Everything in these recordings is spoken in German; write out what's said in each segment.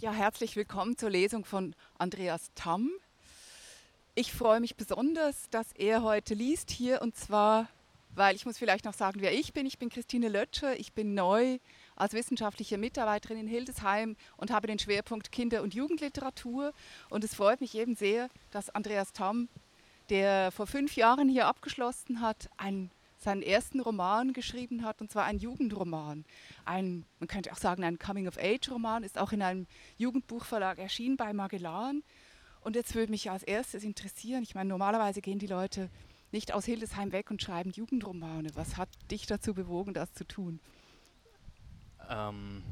Ja, herzlich willkommen zur Lesung von Andreas Tamm. Ich freue mich besonders, dass er heute liest hier und zwar, weil ich muss vielleicht noch sagen, wer ich bin. Ich bin Christine Lötscher. Ich bin neu als wissenschaftliche Mitarbeiterin in Hildesheim und habe den Schwerpunkt Kinder- und Jugendliteratur. Und es freut mich eben sehr, dass Andreas Tamm, der vor fünf Jahren hier abgeschlossen hat, ein seinen ersten Roman geschrieben hat, und zwar ein Jugendroman. Ein, man könnte auch sagen, ein Coming-of-Age-Roman, ist auch in einem Jugendbuchverlag erschienen bei Magellan. Und jetzt würde mich als erstes interessieren, ich meine, normalerweise gehen die Leute nicht aus Hildesheim weg und schreiben Jugendromane. Was hat dich dazu bewogen, das zu tun? Ähm,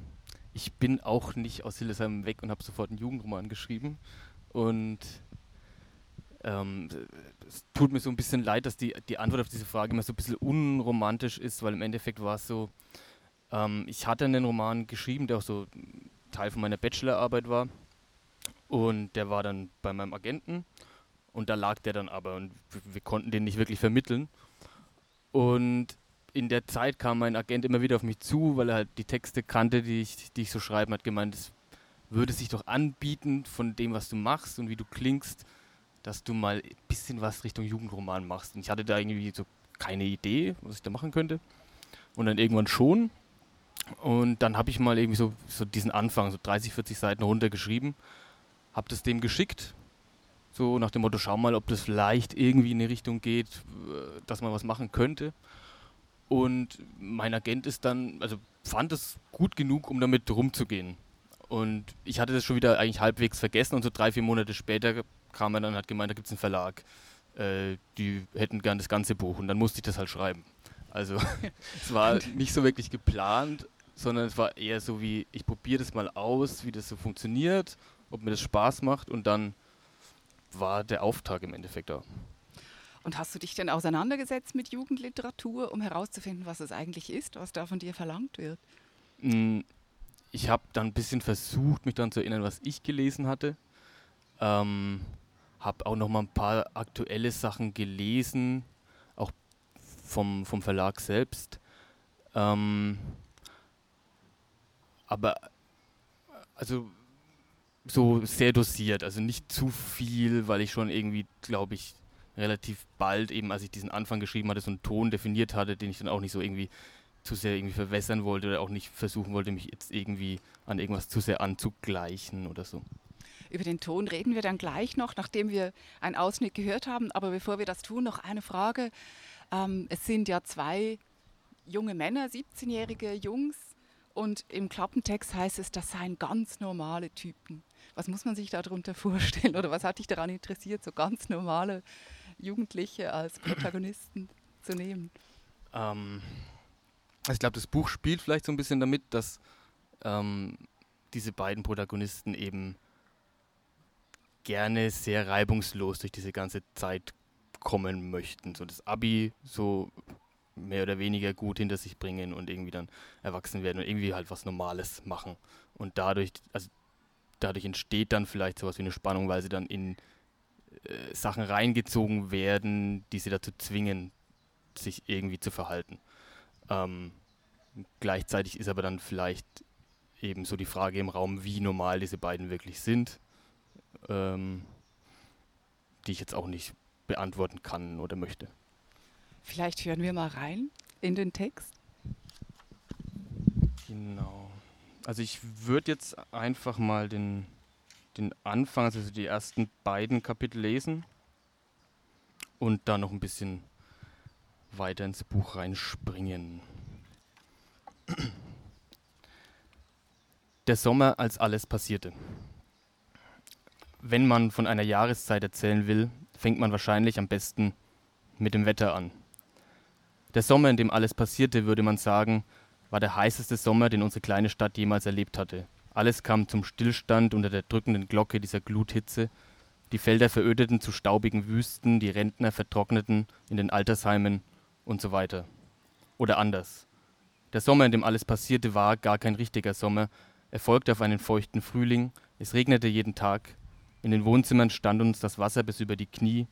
ich bin auch nicht aus Hildesheim weg und habe sofort einen Jugendroman geschrieben. Und ähm, es tut mir so ein bisschen leid, dass die, die Antwort auf diese Frage immer so ein bisschen unromantisch ist, weil im Endeffekt war es so, ähm, ich hatte einen Roman geschrieben, der auch so Teil von meiner Bachelorarbeit war. Und der war dann bei meinem Agenten und da lag der dann aber und wir konnten den nicht wirklich vermitteln. Und in der Zeit kam mein Agent immer wieder auf mich zu, weil er halt die Texte kannte, die ich, die ich so schreiben, hat gemeint, es würde sich doch anbieten von dem, was du machst und wie du klingst, dass du mal ein bisschen was Richtung Jugendroman machst. Und ich hatte da irgendwie so keine Idee, was ich da machen könnte. Und dann irgendwann schon. Und dann habe ich mal irgendwie so, so diesen Anfang, so 30, 40 Seiten runtergeschrieben, habe das dem geschickt, so nach dem Motto, schau mal, ob das vielleicht irgendwie in eine Richtung geht, äh, dass man was machen könnte. Und mein Agent ist dann, also fand es gut genug, um damit rumzugehen. Und ich hatte das schon wieder eigentlich halbwegs vergessen und so drei, vier Monate später kam er dann und hat gemeint, da gibt es einen Verlag, äh, die hätten gern das ganze Buch und dann musste ich das halt schreiben. Also es war nicht so wirklich geplant, sondern es war eher so wie, ich probiere das mal aus, wie das so funktioniert, ob mir das Spaß macht und dann war der Auftrag im Endeffekt da. Und hast du dich denn auseinandergesetzt mit Jugendliteratur, um herauszufinden, was es eigentlich ist, was da von dir verlangt wird? Mm, ich habe dann ein bisschen versucht, mich daran zu erinnern, was ich gelesen hatte. Ähm, habe auch noch mal ein paar aktuelle Sachen gelesen, auch vom, vom Verlag selbst. Ähm, aber also so sehr dosiert, also nicht zu viel, weil ich schon irgendwie, glaube ich, relativ bald eben, als ich diesen Anfang geschrieben hatte, so einen Ton definiert hatte, den ich dann auch nicht so irgendwie zu sehr irgendwie verwässern wollte oder auch nicht versuchen wollte, mich jetzt irgendwie an irgendwas zu sehr anzugleichen oder so. Über den Ton reden wir dann gleich noch, nachdem wir einen Ausschnitt gehört haben. Aber bevor wir das tun, noch eine Frage. Ähm, es sind ja zwei junge Männer, 17-jährige Jungs. Und im Klappentext heißt es, das seien ganz normale Typen. Was muss man sich darunter vorstellen? Oder was hat dich daran interessiert, so ganz normale Jugendliche als Protagonisten zu nehmen? Ähm, ich glaube, das Buch spielt vielleicht so ein bisschen damit, dass ähm, diese beiden Protagonisten eben gerne sehr reibungslos durch diese ganze Zeit kommen möchten. So das Abi so mehr oder weniger gut hinter sich bringen und irgendwie dann erwachsen werden und irgendwie halt was Normales machen. Und dadurch, also dadurch entsteht dann vielleicht sowas wie eine Spannung, weil sie dann in äh, Sachen reingezogen werden, die sie dazu zwingen, sich irgendwie zu verhalten. Ähm, gleichzeitig ist aber dann vielleicht eben so die Frage im Raum, wie normal diese beiden wirklich sind ähm, die ich jetzt auch nicht beantworten kann oder möchte. Vielleicht hören wir mal rein in den Text. Genau. Also ich würde jetzt einfach mal den, den Anfang, also die ersten beiden Kapitel lesen und dann noch ein bisschen weiter ins Buch reinspringen. Der Sommer, als alles passierte wenn man von einer Jahreszeit erzählen will, fängt man wahrscheinlich am besten mit dem Wetter an. Der Sommer, in dem alles passierte, würde man sagen, war der heißeste Sommer, den unsere kleine Stadt jemals erlebt hatte. Alles kam zum Stillstand unter der drückenden Glocke dieser Gluthitze. Die Felder verödeten zu staubigen Wüsten, die Rentner vertrockneten in den Altersheimen und so weiter. Oder anders. Der Sommer, in dem alles passierte, war gar kein richtiger Sommer. Er folgte auf einen feuchten Frühling. Es regnete jeden Tag. In den Wohnzimmern stand uns das Wasser bis über die Knie.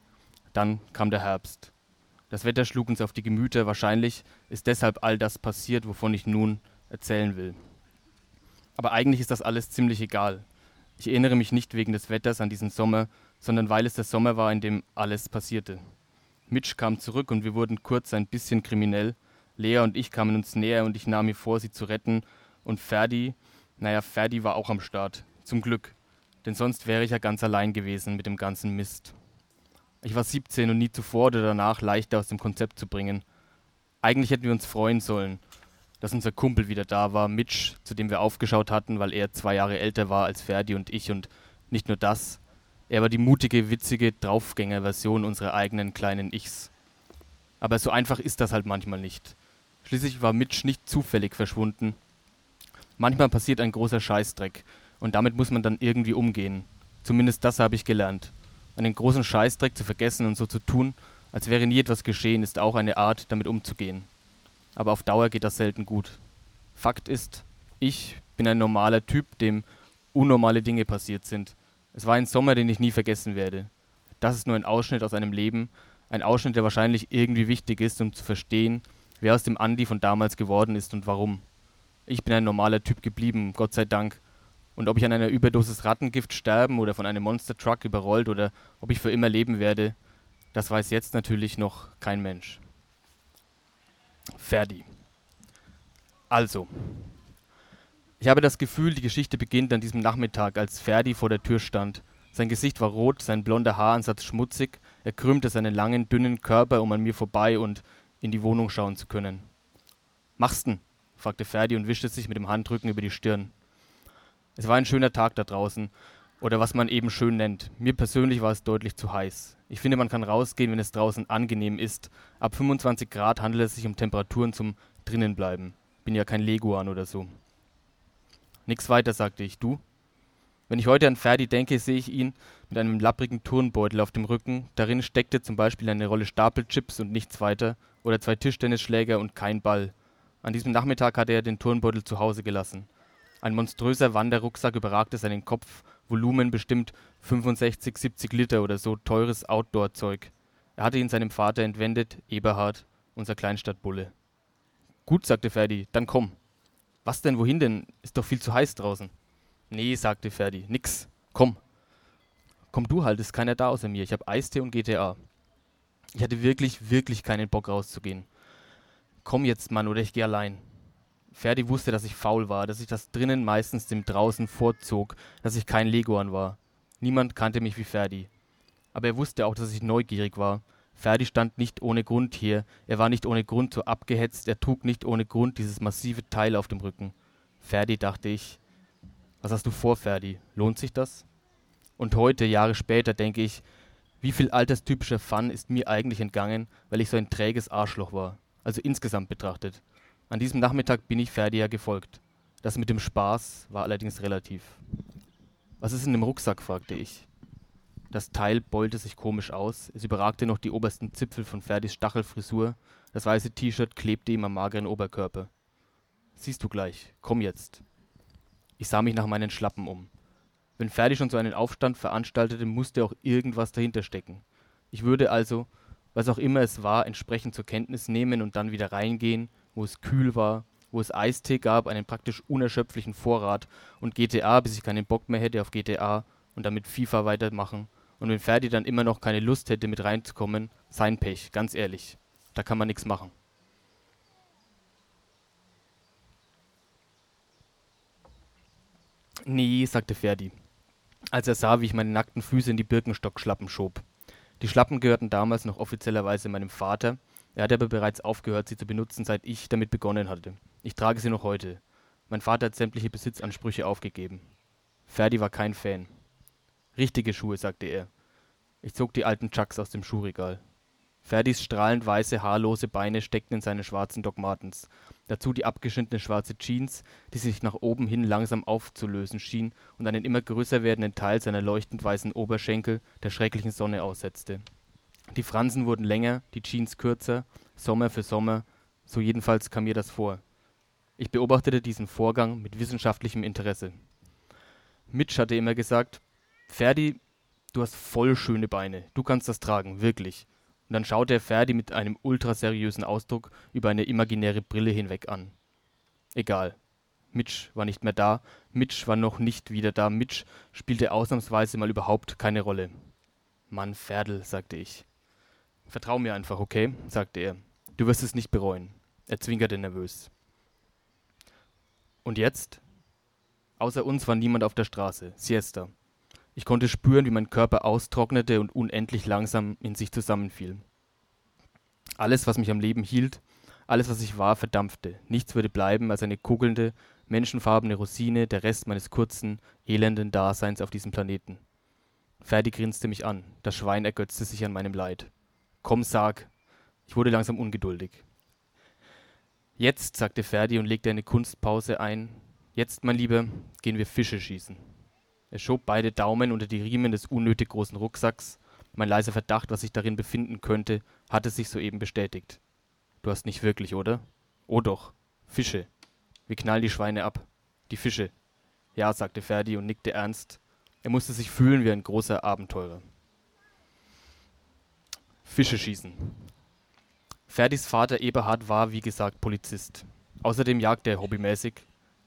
Dann kam der Herbst. Das Wetter schlug uns auf die Gemüter. Wahrscheinlich ist deshalb all das passiert, wovon ich nun erzählen will. Aber eigentlich ist das alles ziemlich egal. Ich erinnere mich nicht wegen des Wetters an diesen Sommer, sondern weil es der Sommer war, in dem alles passierte. Mitch kam zurück und wir wurden kurz ein bisschen kriminell. Lea und ich kamen uns näher und ich nahm mir vor, sie zu retten. Und Ferdi, naja, Ferdi war auch am Start. Zum Glück. Denn sonst wäre ich ja ganz allein gewesen mit dem ganzen Mist. Ich war 17 und nie zuvor oder danach leichter aus dem Konzept zu bringen. Eigentlich hätten wir uns freuen sollen, dass unser Kumpel wieder da war, Mitch, zu dem wir aufgeschaut hatten, weil er zwei Jahre älter war als Ferdi und ich und nicht nur das, er war die mutige, witzige Draufgänger-Version unserer eigenen kleinen Ichs. Aber so einfach ist das halt manchmal nicht. Schließlich war Mitch nicht zufällig verschwunden. Manchmal passiert ein großer Scheißdreck und damit muss man dann irgendwie umgehen. Zumindest das habe ich gelernt. Einen großen Scheißdreck zu vergessen und so zu tun, als wäre nie etwas geschehen, ist auch eine Art, damit umzugehen aber auf Dauer geht das selten gut. Fakt ist, ich bin ein normaler Typ, dem unnormale Dinge passiert sind. Es war ein Sommer, den ich nie vergessen werde. Das ist nur ein Ausschnitt aus einem Leben, ein Ausschnitt, der wahrscheinlich irgendwie wichtig ist, um zu verstehen, wer aus dem Andi von damals geworden ist und warum. Ich bin ein normaler Typ geblieben, Gott sei Dank. Und ob ich an einer Überdosis Rattengift sterben oder von einem Monster Truck überrollt oder ob ich für immer leben werde, das weiß jetzt natürlich noch kein Mensch. Ferdi. Also, ich habe das Gefühl, die Geschichte beginnt an diesem Nachmittag, als Ferdi vor der Tür stand. Sein Gesicht war rot, sein blonder Haaransatz schmutzig, er krümmte seinen langen, dünnen Körper, um an mir vorbei und in die Wohnung schauen zu können. Machsten? fragte Ferdi und wischte sich mit dem Handrücken über die Stirn. Es war ein schöner Tag da draußen, oder was man eben schön nennt. Mir persönlich war es deutlich zu heiß. Ich finde, man kann rausgehen, wenn es draußen angenehm ist. Ab 25 Grad handelt es sich um Temperaturen zum Drinnenbleiben. Bin ja kein Leguan oder so. Nix weiter, sagte ich. Du? Wenn ich heute an Ferdi denke, sehe ich ihn mit einem lapprigen Turnbeutel auf dem Rücken. Darin steckte zum Beispiel eine Rolle Stapelchips und nichts weiter, oder zwei Tischtennisschläger und kein Ball. An diesem Nachmittag hatte er den Turnbeutel zu Hause gelassen. Ein monströser Wanderrucksack überragte seinen Kopf Volumen bestimmt 65, 70 Liter oder so teures Outdoor-Zeug. Er hatte ihn seinem Vater entwendet, Eberhard, unser Kleinstadtbulle. Gut, sagte Ferdi, dann komm. Was denn, wohin denn? Ist doch viel zu heiß draußen. Nee, sagte Ferdi, nix. Komm. Komm du halt, ist keiner da außer mir. Ich hab Eistee und GTA. Ich hatte wirklich, wirklich keinen Bock rauszugehen. Komm jetzt, Mann, oder ich geh allein. Ferdi wusste, dass ich faul war, dass ich das drinnen meistens dem draußen vorzog, dass ich kein Leguan war. Niemand kannte mich wie Ferdi. Aber er wusste auch, dass ich neugierig war. Ferdi stand nicht ohne Grund hier, er war nicht ohne Grund so abgehetzt, er trug nicht ohne Grund dieses massive Teil auf dem Rücken. Ferdi, dachte ich. Was hast du vor, Ferdi? Lohnt sich das? Und heute, Jahre später, denke ich, wie viel alterstypischer Fun ist mir eigentlich entgangen, weil ich so ein träges Arschloch war. Also insgesamt betrachtet. An diesem Nachmittag bin ich Ferdia gefolgt. Das mit dem Spaß war allerdings relativ. Was ist in dem Rucksack? fragte ich. Das Teil beulte sich komisch aus, es überragte noch die obersten Zipfel von Ferdis Stachelfrisur, das weiße T-Shirt klebte ihm am mageren Oberkörper. Siehst du gleich, komm jetzt. Ich sah mich nach meinen Schlappen um. Wenn Ferdi schon so einen Aufstand veranstaltete, musste auch irgendwas dahinter stecken. Ich würde also, was auch immer es war, entsprechend zur Kenntnis nehmen und dann wieder reingehen wo es kühl war, wo es Eistee gab, einen praktisch unerschöpflichen Vorrat und GTA, bis ich keinen Bock mehr hätte auf GTA und damit FIFA weitermachen. Und wenn Ferdi dann immer noch keine Lust hätte, mit reinzukommen, sein Pech, ganz ehrlich. Da kann man nichts machen. Nee, sagte Ferdi, als er sah, wie ich meine nackten Füße in die Birkenstock-Schlappen schob. Die Schlappen gehörten damals noch offiziellerweise meinem Vater, er hat aber bereits aufgehört, sie zu benutzen, seit ich damit begonnen hatte. Ich trage sie noch heute. Mein Vater hat sämtliche Besitzansprüche aufgegeben. Ferdi war kein Fan. Richtige Schuhe, sagte er. Ich zog die alten Chucks aus dem Schuhregal. Ferdis strahlend weiße, haarlose Beine steckten in seine schwarzen Doc Martens. Dazu die abgeschnittene schwarze Jeans, die sich nach oben hin langsam aufzulösen schien und einen immer größer werdenden Teil seiner leuchtend weißen Oberschenkel der schrecklichen Sonne aussetzte. Die Fransen wurden länger, die Jeans kürzer, Sommer für Sommer, so jedenfalls kam mir das vor. Ich beobachtete diesen Vorgang mit wissenschaftlichem Interesse. Mitch hatte immer gesagt, Ferdi, du hast voll schöne Beine, du kannst das tragen, wirklich. Und dann schaute er Ferdi mit einem ultraseriösen Ausdruck über eine imaginäre Brille hinweg an. Egal. Mitch war nicht mehr da, Mitch war noch nicht wieder da, Mitch spielte ausnahmsweise mal überhaupt keine Rolle. Mann, Ferdl, sagte ich. Vertrau mir einfach, okay? sagte er. Du wirst es nicht bereuen. Er zwinkerte nervös. Und jetzt? Außer uns war niemand auf der Straße. Siesta. Ich konnte spüren, wie mein Körper austrocknete und unendlich langsam in sich zusammenfiel. Alles, was mich am Leben hielt, alles, was ich war, verdampfte. Nichts würde bleiben als eine kugelnde, menschenfarbene Rosine, der Rest meines kurzen, elenden Daseins auf diesem Planeten. Ferdi grinste mich an. Das Schwein ergötzte sich an meinem Leid. Komm, sag. Ich wurde langsam ungeduldig. Jetzt, sagte Ferdi und legte eine Kunstpause ein. Jetzt, mein Lieber, gehen wir Fische schießen. Er schob beide Daumen unter die Riemen des unnötig großen Rucksacks. Mein leiser Verdacht, was sich darin befinden könnte, hatte sich soeben bestätigt. Du hast nicht wirklich, oder? Oh doch. Fische. Wir knallen die Schweine ab. Die Fische. Ja, sagte Ferdi und nickte ernst. Er musste sich fühlen wie ein großer Abenteurer. Fische schießen. Ferdis Vater Eberhard war, wie gesagt, Polizist. Außerdem jagte er hobbymäßig.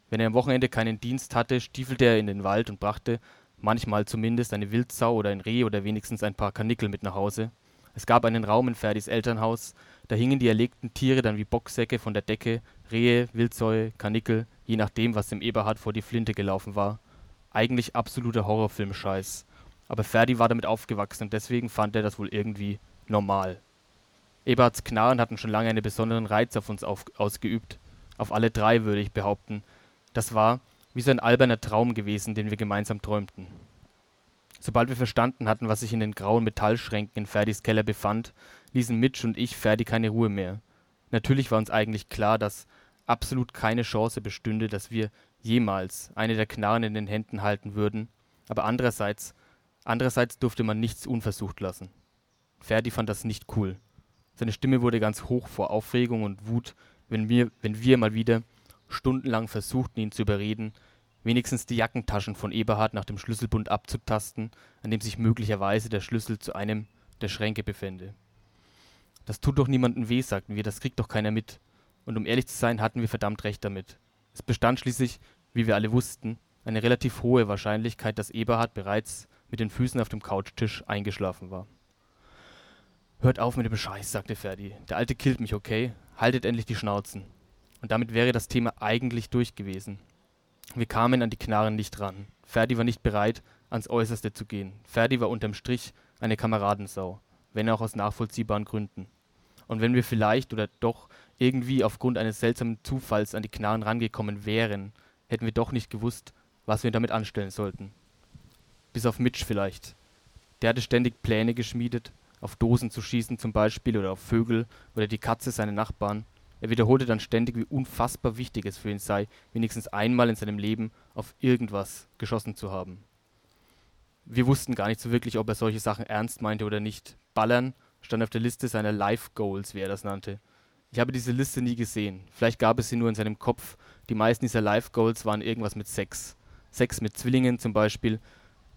Wenn er am Wochenende keinen Dienst hatte, stiefelte er in den Wald und brachte, manchmal zumindest, eine Wildsau oder ein Reh oder wenigstens ein paar Karnickel mit nach Hause. Es gab einen Raum in Ferdis Elternhaus, da hingen die erlegten Tiere dann wie Bocksäcke von der Decke, Rehe, Wildsäue, Karnickel, je nachdem, was dem Eberhard vor die Flinte gelaufen war. Eigentlich absoluter Horrorfilm-Scheiß. Aber Ferdi war damit aufgewachsen und deswegen fand er das wohl irgendwie normal. Eberhards Knarren hatten schon lange einen besonderen Reiz auf uns auf, ausgeübt. Auf alle drei, würde ich behaupten. Das war wie so ein alberner Traum gewesen, den wir gemeinsam träumten. Sobald wir verstanden hatten, was sich in den grauen Metallschränken in Ferdis Keller befand, ließen Mitch und ich Ferdi keine Ruhe mehr. Natürlich war uns eigentlich klar, dass absolut keine Chance bestünde, dass wir jemals eine der Knarren in den Händen halten würden, aber andererseits, andererseits durfte man nichts unversucht lassen. Ferdi fand das nicht cool. Seine Stimme wurde ganz hoch vor Aufregung und Wut, wenn wir, wenn wir mal wieder stundenlang versuchten, ihn zu überreden, wenigstens die Jackentaschen von Eberhard nach dem Schlüsselbund abzutasten, an dem sich möglicherweise der Schlüssel zu einem der Schränke befände. Das tut doch niemandem weh, sagten wir, das kriegt doch keiner mit. Und um ehrlich zu sein, hatten wir verdammt recht damit. Es bestand schließlich, wie wir alle wussten, eine relativ hohe Wahrscheinlichkeit, dass Eberhard bereits mit den Füßen auf dem Couchtisch eingeschlafen war. Hört auf mit dem Scheiß, sagte Ferdi. Der Alte killt mich, okay? Haltet endlich die Schnauzen. Und damit wäre das Thema eigentlich durch gewesen. Wir kamen an die Knarren nicht ran. Ferdi war nicht bereit, ans Äußerste zu gehen. Ferdi war unterm Strich eine Kameradensau, wenn auch aus nachvollziehbaren Gründen. Und wenn wir vielleicht oder doch irgendwie aufgrund eines seltsamen Zufalls an die Knarren rangekommen wären, hätten wir doch nicht gewusst, was wir damit anstellen sollten. Bis auf Mitch vielleicht. Der hatte ständig Pläne geschmiedet, auf Dosen zu schießen zum Beispiel oder auf Vögel oder die Katze seiner Nachbarn. Er wiederholte dann ständig, wie unfassbar wichtig es für ihn sei, wenigstens einmal in seinem Leben auf irgendwas geschossen zu haben. Wir wussten gar nicht so wirklich, ob er solche Sachen ernst meinte oder nicht. Ballern stand auf der Liste seiner Life Goals, wie er das nannte. Ich habe diese Liste nie gesehen. Vielleicht gab es sie nur in seinem Kopf. Die meisten dieser Life Goals waren irgendwas mit Sex. Sex mit Zwillingen zum Beispiel.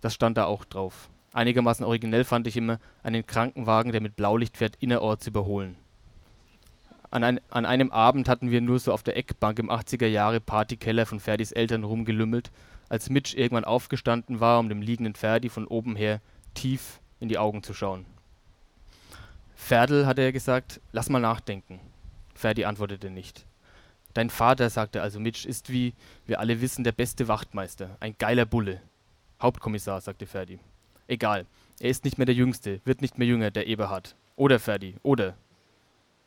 Das stand da auch drauf. Einigermaßen originell fand ich immer, einen Krankenwagen, der mit Blaulicht fährt, innerorts überholen. An, ein, an einem Abend hatten wir nur so auf der Eckbank im 80er Jahre Partykeller von Ferdis Eltern rumgelümmelt, als Mitch irgendwann aufgestanden war, um dem liegenden Ferdi von oben her tief in die Augen zu schauen. Ferdl, hatte er gesagt, lass mal nachdenken. Ferdi antwortete nicht. Dein Vater, sagte also Mitch, ist wie wir alle wissen der beste Wachtmeister, ein geiler Bulle. Hauptkommissar, sagte Ferdi. Egal. Er ist nicht mehr der Jüngste, wird nicht mehr jünger, der Eberhard. Oder Ferdi, oder.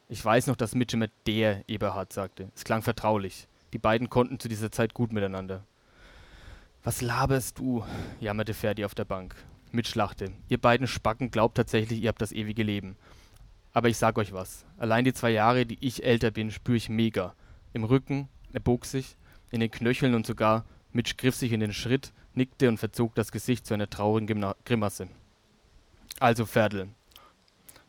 Ich weiß noch, dass Mitch immer der Eberhard sagte. Es klang vertraulich. Die beiden konnten zu dieser Zeit gut miteinander. Was laberst du? jammerte Ferdi auf der Bank. Mitch lachte. Ihr beiden Spacken glaubt tatsächlich, ihr habt das ewige Leben. Aber ich sag euch was. Allein die zwei Jahre, die ich älter bin, spüre ich mega. Im Rücken, er bog sich, in den Knöcheln und sogar, Mitch griff sich in den Schritt, nickte und verzog das Gesicht zu einer traurigen Grimasse. Also, Ferdl,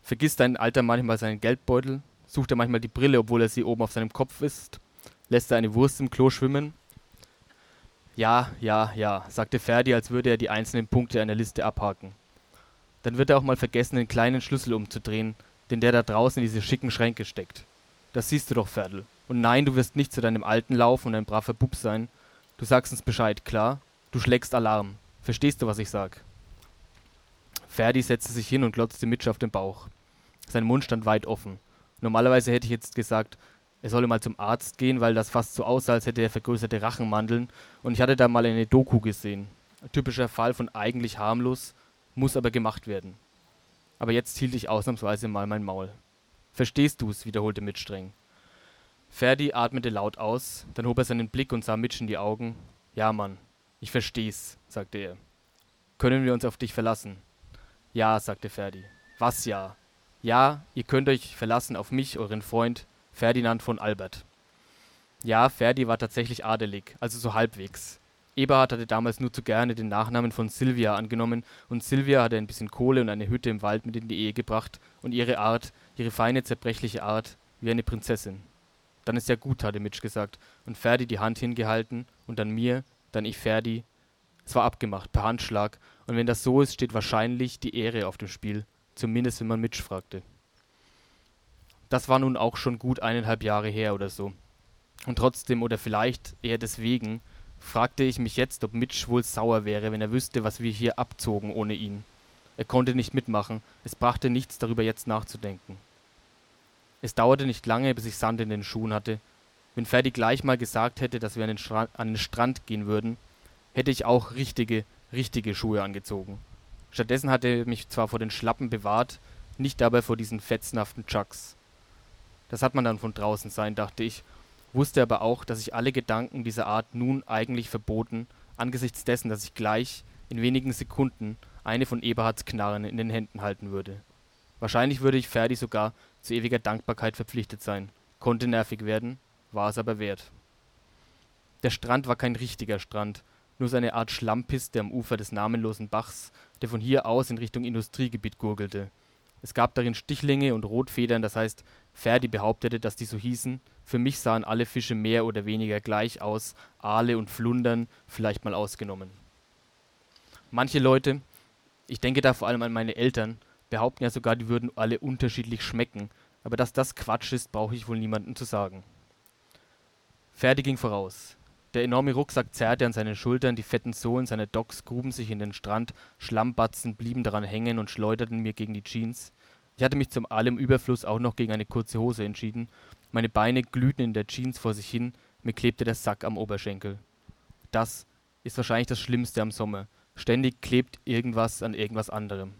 vergisst dein Alter manchmal seinen Geldbeutel? Sucht er manchmal die Brille, obwohl er sie oben auf seinem Kopf ist? Lässt er eine Wurst im Klo schwimmen? Ja, ja, ja, sagte Ferdi, als würde er die einzelnen Punkte einer Liste abhaken. Dann wird er auch mal vergessen, den kleinen Schlüssel umzudrehen, den der da draußen in diese schicken Schränke steckt. Das siehst du doch, Ferdl. Und nein, du wirst nicht zu deinem Alten laufen und ein braver Bub sein. Du sagst uns Bescheid, klar? Du schlägst Alarm. Verstehst du, was ich sag? Ferdi setzte sich hin und glotzte Mitch auf den Bauch. Sein Mund stand weit offen. Normalerweise hätte ich jetzt gesagt, er solle mal zum Arzt gehen, weil das fast so aussah, als hätte er vergrößerte Rachenmandeln. Und ich hatte da mal eine Doku gesehen. Ein typischer Fall von eigentlich harmlos, muss aber gemacht werden. Aber jetzt hielt ich ausnahmsweise mal mein Maul. Verstehst du's? wiederholte Mitch streng. Ferdi atmete laut aus, dann hob er seinen Blick und sah Mitch in die Augen. Ja, Mann, ich versteh's, sagte er. Können wir uns auf dich verlassen? Ja, sagte Ferdi. Was ja? Ja, ihr könnt euch verlassen auf mich, euren Freund Ferdinand von Albert. Ja, Ferdi war tatsächlich adelig, also so halbwegs. Eberhard hatte damals nur zu gerne den Nachnamen von Silvia angenommen und Silvia hatte ein bisschen Kohle und eine Hütte im Wald mit in die Ehe gebracht und ihre Art, ihre feine, zerbrechliche Art, wie eine Prinzessin. Dann ist ja gut, hatte Mitch gesagt und Ferdi die Hand hingehalten und dann mir, dann ich Ferdi. Es war abgemacht, per Handschlag und wenn das so ist, steht wahrscheinlich die Ehre auf dem Spiel, zumindest wenn man Mitch fragte. Das war nun auch schon gut eineinhalb Jahre her oder so. Und trotzdem oder vielleicht eher deswegen fragte ich mich jetzt, ob Mitch wohl sauer wäre, wenn er wüsste, was wir hier abzogen ohne ihn. Er konnte nicht mitmachen, es brachte nichts darüber jetzt nachzudenken. Es dauerte nicht lange, bis ich Sand in den Schuhen hatte. Wenn Ferdi gleich mal gesagt hätte, dass wir an den, an den Strand gehen würden, hätte ich auch richtige, richtige Schuhe angezogen. Stattdessen hatte er mich zwar vor den Schlappen bewahrt, nicht dabei vor diesen fetzenhaften Chucks. Das hat man dann von draußen sein, dachte ich, wusste aber auch, dass ich alle Gedanken dieser Art nun eigentlich verboten, angesichts dessen, dass ich gleich, in wenigen Sekunden, eine von Eberhards Knarren in den Händen halten würde. Wahrscheinlich würde ich Ferdi sogar zu ewiger Dankbarkeit verpflichtet sein. Konnte nervig werden, war es aber wert. Der Strand war kein richtiger Strand, nur so eine Art Schlammpiste am Ufer des namenlosen Bachs, der von hier aus in Richtung Industriegebiet gurgelte. Es gab darin Stichlinge und Rotfedern, das heißt, Ferdi behauptete, dass die so hießen. Für mich sahen alle Fische mehr oder weniger gleich aus, Aale und Flundern vielleicht mal ausgenommen. Manche Leute, ich denke da vor allem an meine Eltern, behaupten ja sogar, die würden alle unterschiedlich schmecken, aber dass das Quatsch ist, brauche ich wohl niemandem zu sagen. Ferdi ging voraus. Der enorme Rucksack zerrte an seinen Schultern, die fetten Sohlen seiner Docks gruben sich in den Strand, Schlammbatzen blieben daran hängen und schleuderten mir gegen die Jeans. Ich hatte mich zum allem Überfluss auch noch gegen eine kurze Hose entschieden. Meine Beine glühten in der Jeans vor sich hin, mir klebte der Sack am Oberschenkel. Das ist wahrscheinlich das Schlimmste am Sommer. Ständig klebt irgendwas an irgendwas anderem.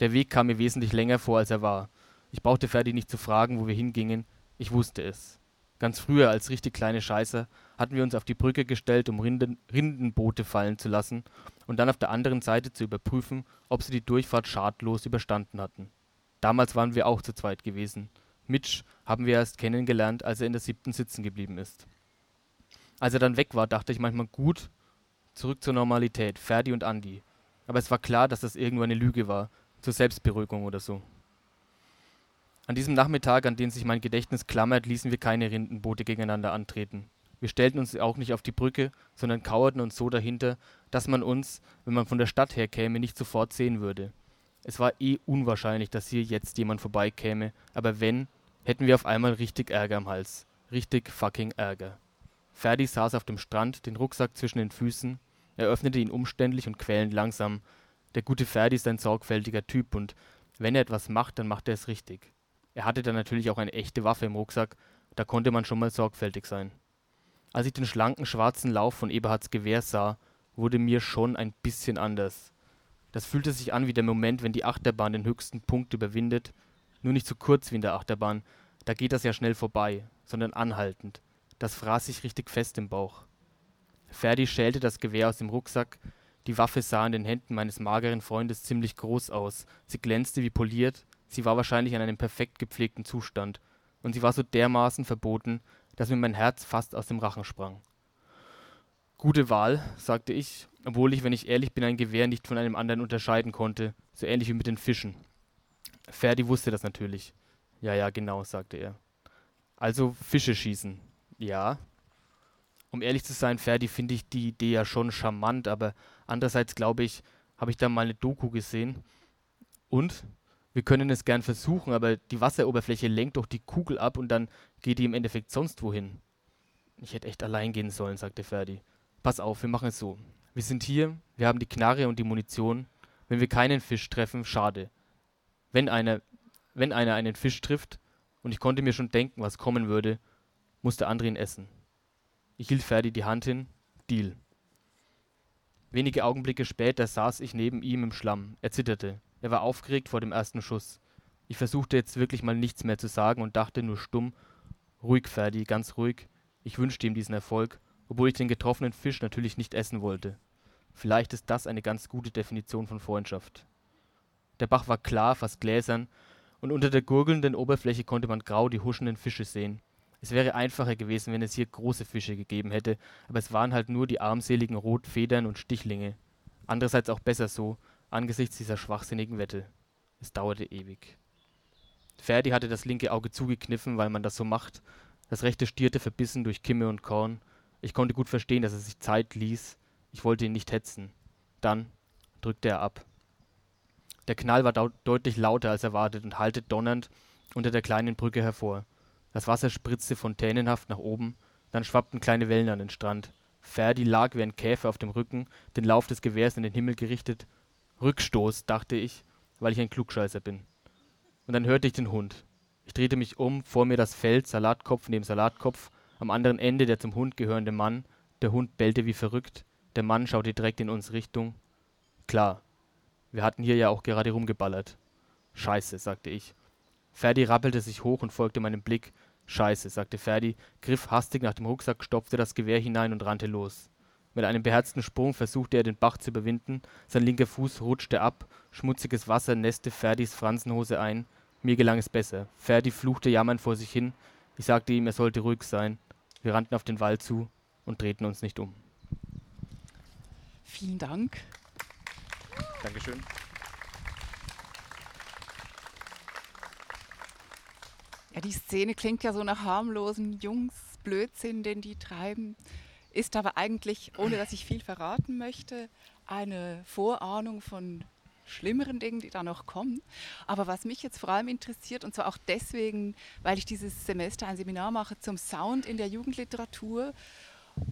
Der Weg kam mir wesentlich länger vor, als er war. Ich brauchte Ferdi nicht zu fragen, wo wir hingingen. Ich wusste es. Ganz früher, als richtig kleine Scheißer, hatten wir uns auf die Brücke gestellt, um Rinden, Rindenboote fallen zu lassen und dann auf der anderen Seite zu überprüfen, ob sie die Durchfahrt schadlos überstanden hatten. Damals waren wir auch zu zweit gewesen. Mitch haben wir erst kennengelernt, als er in der siebten sitzen geblieben ist. Als er dann weg war, dachte ich manchmal gut, zurück zur Normalität, Ferdi und Andi. Aber es war klar, dass das irgendwo eine Lüge war, zur Selbstberuhigung oder so. An diesem Nachmittag, an den sich mein Gedächtnis klammert, ließen wir keine Rindenboote gegeneinander antreten. Wir stellten uns auch nicht auf die Brücke, sondern kauerten uns so dahinter, dass man uns, wenn man von der Stadt her käme, nicht sofort sehen würde. Es war eh unwahrscheinlich, dass hier jetzt jemand vorbeikäme, aber wenn, hätten wir auf einmal richtig Ärger am Hals. Richtig fucking Ärger. Ferdi saß auf dem Strand, den Rucksack zwischen den Füßen. Er öffnete ihn umständlich und quälend langsam. Der gute Ferdi ist ein sorgfältiger Typ und wenn er etwas macht, dann macht er es richtig. Er hatte dann natürlich auch eine echte Waffe im Rucksack, da konnte man schon mal sorgfältig sein. Als ich den schlanken schwarzen Lauf von Eberhards Gewehr sah, wurde mir schon ein bisschen anders. Das fühlte sich an wie der Moment, wenn die Achterbahn den höchsten Punkt überwindet, nur nicht so kurz wie in der Achterbahn, da geht das ja schnell vorbei, sondern anhaltend. Das fraß sich richtig fest im Bauch. Ferdi schälte das Gewehr aus dem Rucksack, die Waffe sah in den Händen meines mageren Freundes ziemlich groß aus, sie glänzte wie poliert, sie war wahrscheinlich in einem perfekt gepflegten Zustand, und sie war so dermaßen verboten, dass mir mein Herz fast aus dem Rachen sprang. Gute Wahl, sagte ich, obwohl ich, wenn ich ehrlich bin, ein Gewehr nicht von einem anderen unterscheiden konnte, so ähnlich wie mit den Fischen. Ferdi wusste das natürlich. Ja, ja, genau, sagte er. Also Fische schießen. Ja. Um ehrlich zu sein, Ferdi, finde ich die Idee ja schon charmant, aber andererseits glaube ich, habe ich da mal eine Doku gesehen. Und? Wir können es gern versuchen, aber die Wasseroberfläche lenkt doch die Kugel ab und dann geht die im Endeffekt sonst wohin. Ich hätte echt allein gehen sollen, sagte Ferdi. Pass auf, wir machen es so. Wir sind hier, wir haben die Knarre und die Munition. Wenn wir keinen Fisch treffen, schade. Wenn einer, wenn einer einen Fisch trifft, und ich konnte mir schon denken, was kommen würde, muss der andere ihn essen. Ich hielt Ferdi die Hand hin. Deal. Wenige Augenblicke später saß ich neben ihm im Schlamm. Er zitterte. Er war aufgeregt vor dem ersten Schuss. Ich versuchte jetzt wirklich mal nichts mehr zu sagen und dachte nur stumm: Ruhig, Ferdi, ganz ruhig. Ich wünschte ihm diesen Erfolg, obwohl ich den getroffenen Fisch natürlich nicht essen wollte. Vielleicht ist das eine ganz gute Definition von Freundschaft. Der Bach war klar, fast gläsern, und unter der gurgelnden Oberfläche konnte man grau die huschenden Fische sehen. Es wäre einfacher gewesen, wenn es hier große Fische gegeben hätte, aber es waren halt nur die armseligen Rotfedern und Stichlinge. Andererseits auch besser so, angesichts dieser schwachsinnigen Wette. Es dauerte ewig. Ferdi hatte das linke Auge zugekniffen, weil man das so macht. Das rechte stierte verbissen durch Kimme und Korn. Ich konnte gut verstehen, dass er sich Zeit ließ. Ich wollte ihn nicht hetzen. Dann drückte er ab. Der Knall war deutlich lauter als erwartet und hallte donnernd unter der kleinen Brücke hervor. Das Wasser spritzte fontänenhaft nach oben, dann schwappten kleine Wellen an den Strand. Ferdi lag wie ein Käfer auf dem Rücken, den Lauf des Gewehrs in den Himmel gerichtet. Rückstoß, dachte ich, weil ich ein Klugscheißer bin. Und dann hörte ich den Hund. Ich drehte mich um, vor mir das Feld, Salatkopf neben Salatkopf, am anderen Ende der zum Hund gehörende Mann. Der Hund bellte wie verrückt. Der Mann schaute direkt in unsere Richtung. Klar, wir hatten hier ja auch gerade rumgeballert. Scheiße, sagte ich. Ferdi rappelte sich hoch und folgte meinem Blick. Scheiße, sagte Ferdi, griff hastig nach dem Rucksack, stopfte das Gewehr hinein und rannte los. Mit einem beherzten Sprung versuchte er den Bach zu überwinden, sein linker Fuß rutschte ab, schmutziges Wasser nässte Ferdis Fransenhose ein. Mir gelang es besser. Ferdi fluchte jammernd vor sich hin. Ich sagte ihm, er sollte ruhig sein. Wir rannten auf den Wald zu und drehten uns nicht um. Vielen Dank. Dankeschön. Ja, die Szene klingt ja so nach harmlosen Jungs, Blödsinn, den die treiben, ist aber eigentlich, ohne dass ich viel verraten möchte, eine Vorahnung von schlimmeren Dingen, die da noch kommen. Aber was mich jetzt vor allem interessiert, und zwar auch deswegen, weil ich dieses Semester ein Seminar mache zum Sound in der Jugendliteratur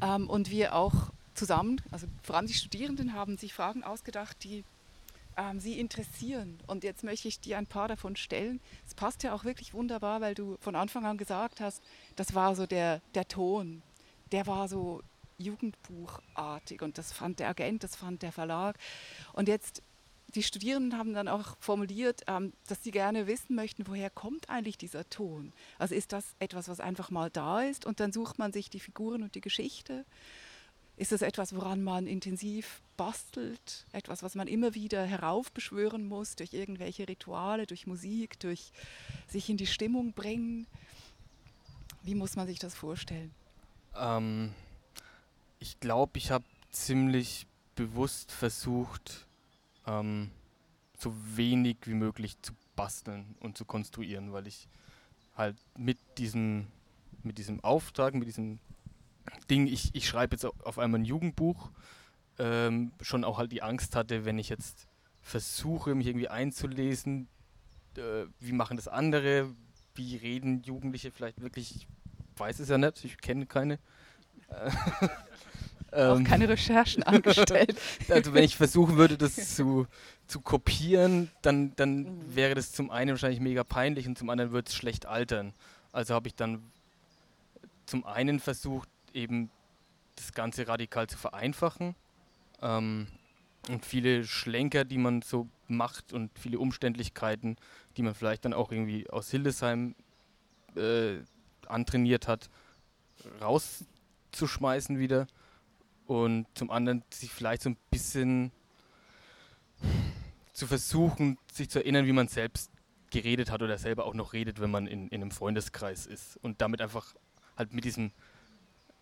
ähm, und wir auch zusammen, also vor allem die Studierenden haben sich Fragen ausgedacht, die ähm, sie interessieren. Und jetzt möchte ich dir ein paar davon stellen. Es passt ja auch wirklich wunderbar, weil du von Anfang an gesagt hast, das war so der, der Ton, der war so jugendbuchartig und das fand der Agent, das fand der Verlag. Und jetzt, die Studierenden haben dann auch formuliert, ähm, dass sie gerne wissen möchten, woher kommt eigentlich dieser Ton? Also ist das etwas, was einfach mal da ist und dann sucht man sich die Figuren und die Geschichte? Ist es etwas, woran man intensiv bastelt? Etwas, was man immer wieder heraufbeschwören muss durch irgendwelche Rituale, durch Musik, durch sich in die Stimmung bringen? Wie muss man sich das vorstellen? Ähm, ich glaube, ich habe ziemlich bewusst versucht, ähm, so wenig wie möglich zu basteln und zu konstruieren, weil ich halt mit diesem, mit diesem Auftrag, mit diesem Ding, ich, ich schreibe jetzt auf einmal ein Jugendbuch, ähm, schon auch halt die Angst hatte, wenn ich jetzt versuche, mich irgendwie einzulesen, äh, wie machen das andere, wie reden Jugendliche vielleicht wirklich, ich weiß es ja nicht, ich kenne keine. auch ähm, keine Recherchen angestellt. also wenn ich versuchen würde, das zu, zu kopieren, dann, dann mhm. wäre das zum einen wahrscheinlich mega peinlich und zum anderen würde es schlecht altern. Also habe ich dann zum einen versucht, eben das Ganze radikal zu vereinfachen. Ähm, und viele Schlenker, die man so macht und viele Umständlichkeiten, die man vielleicht dann auch irgendwie aus Hildesheim äh, antrainiert hat, rauszuschmeißen wieder. Und zum anderen sich vielleicht so ein bisschen zu versuchen, sich zu erinnern, wie man selbst geredet hat oder selber auch noch redet, wenn man in, in einem Freundeskreis ist. Und damit einfach halt mit diesem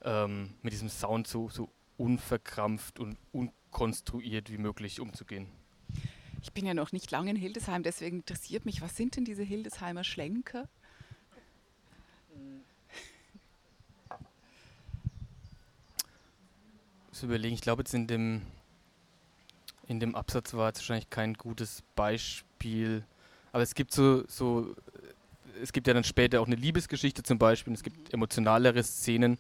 ähm, mit diesem Sound so, so unverkrampft und unkonstruiert wie möglich umzugehen. Ich bin ja noch nicht lange in Hildesheim, deswegen interessiert mich, was sind denn diese Hildesheimer Schlenker? So überlegen, ich glaube jetzt in dem, in dem Absatz war jetzt wahrscheinlich kein gutes Beispiel. Aber es gibt so, so, es gibt ja dann später auch eine Liebesgeschichte zum Beispiel, es gibt emotionalere Szenen.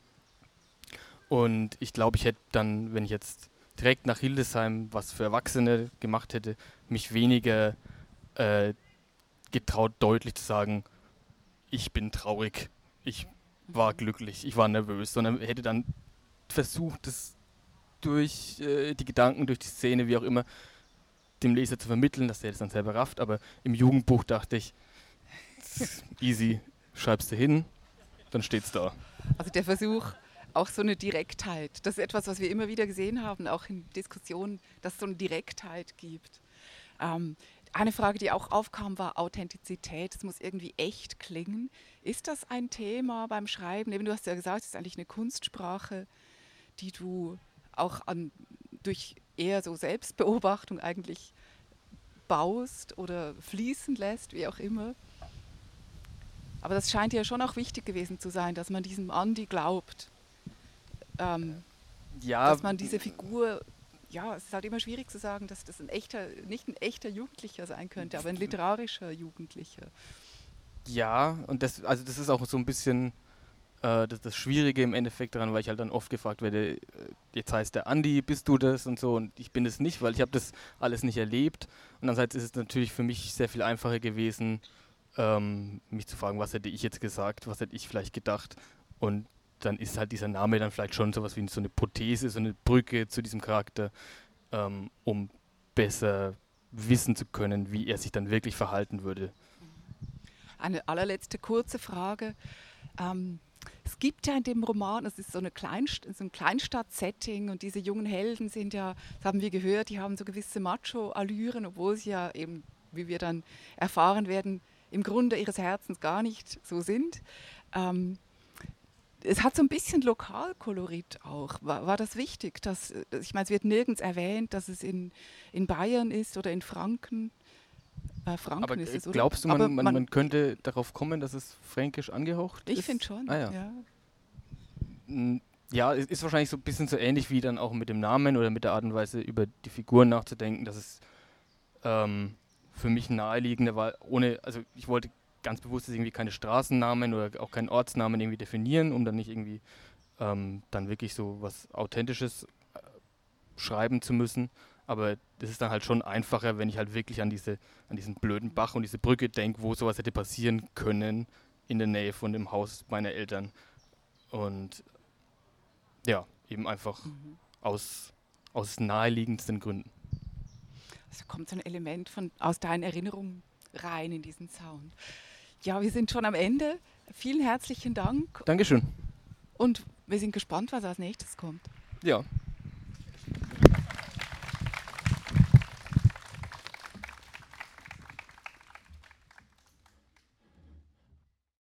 Und ich glaube, ich hätte dann, wenn ich jetzt direkt nach Hildesheim was für Erwachsene gemacht hätte, mich weniger äh, getraut, deutlich zu sagen, ich bin traurig, ich war glücklich, ich war nervös, sondern hätte dann versucht, das durch äh, die Gedanken, durch die Szene, wie auch immer, dem Leser zu vermitteln, dass er das dann selber rafft. Aber im Jugendbuch dachte ich, easy, schreibst du hin, dann steht's da. Also der Versuch, auch so eine Direktheit. Das ist etwas, was wir immer wieder gesehen haben, auch in Diskussionen, dass es so eine Direktheit gibt. Ähm, eine Frage, die auch aufkam, war Authentizität. Es muss irgendwie echt klingen. Ist das ein Thema beim Schreiben? Eben, du hast ja gesagt, es ist eigentlich eine Kunstsprache, die du auch an, durch eher so Selbstbeobachtung eigentlich baust oder fließen lässt, wie auch immer. Aber das scheint ja schon auch wichtig gewesen zu sein, dass man diesem Andi glaubt. Ähm, ja. Dass man diese Figur, ja, es ist halt immer schwierig zu sagen, dass das ein echter, nicht ein echter Jugendlicher sein könnte, aber ein literarischer Jugendlicher. Ja, und das, also das ist auch so ein bisschen äh, das, das Schwierige im Endeffekt daran, weil ich halt dann oft gefragt werde, äh, jetzt heißt der Andi, bist du das und so und ich bin es nicht, weil ich habe das alles nicht erlebt. Und andererseits ist es natürlich für mich sehr viel einfacher gewesen, ähm, mich zu fragen, was hätte ich jetzt gesagt, was hätte ich vielleicht gedacht und dann ist halt dieser Name dann vielleicht schon sowas wie so eine Prothese, so eine Brücke zu diesem Charakter, ähm, um besser wissen zu können, wie er sich dann wirklich verhalten würde. Eine allerletzte kurze Frage. Ähm, es gibt ja in dem Roman, es ist so, eine Kleinst so ein Kleinstadt-Setting und diese jungen Helden sind ja, das haben wir gehört, die haben so gewisse Macho-Allüren, obwohl sie ja eben, wie wir dann erfahren werden, im Grunde ihres Herzens gar nicht so sind. Ähm, es hat so ein bisschen Lokalkolorit auch. War, war das wichtig? Dass, ich meine, es wird nirgends erwähnt, dass es in, in Bayern ist oder in Franken. Äh, Franken aber ist es, oder? Glaubst du, man, man, man, könnte darauf kommen, dass es fränkisch angehaucht ich ist? Ich finde schon. Ah, ja. ja. Ja, es ist wahrscheinlich so ein bisschen so ähnlich wie dann auch mit dem Namen oder mit der Art und Weise über die Figuren nachzudenken, dass es ähm, für mich naheliegender war, ohne, also ich wollte ganz bewusst irgendwie keine Straßennamen oder auch keinen Ortsnamen irgendwie definieren, um dann nicht irgendwie ähm, dann wirklich so was Authentisches äh, schreiben zu müssen. Aber das ist dann halt schon einfacher, wenn ich halt wirklich an, diese, an diesen blöden Bach und diese Brücke denke, wo sowas hätte passieren können in der Nähe von dem Haus meiner Eltern. Und ja, eben einfach mhm. aus, aus naheliegendsten Gründen. Also kommt so ein Element von, aus deinen Erinnerungen rein in diesen Sound. Ja, wir sind schon am Ende. Vielen herzlichen Dank. Dankeschön. Und wir sind gespannt, was als nächstes kommt. Ja.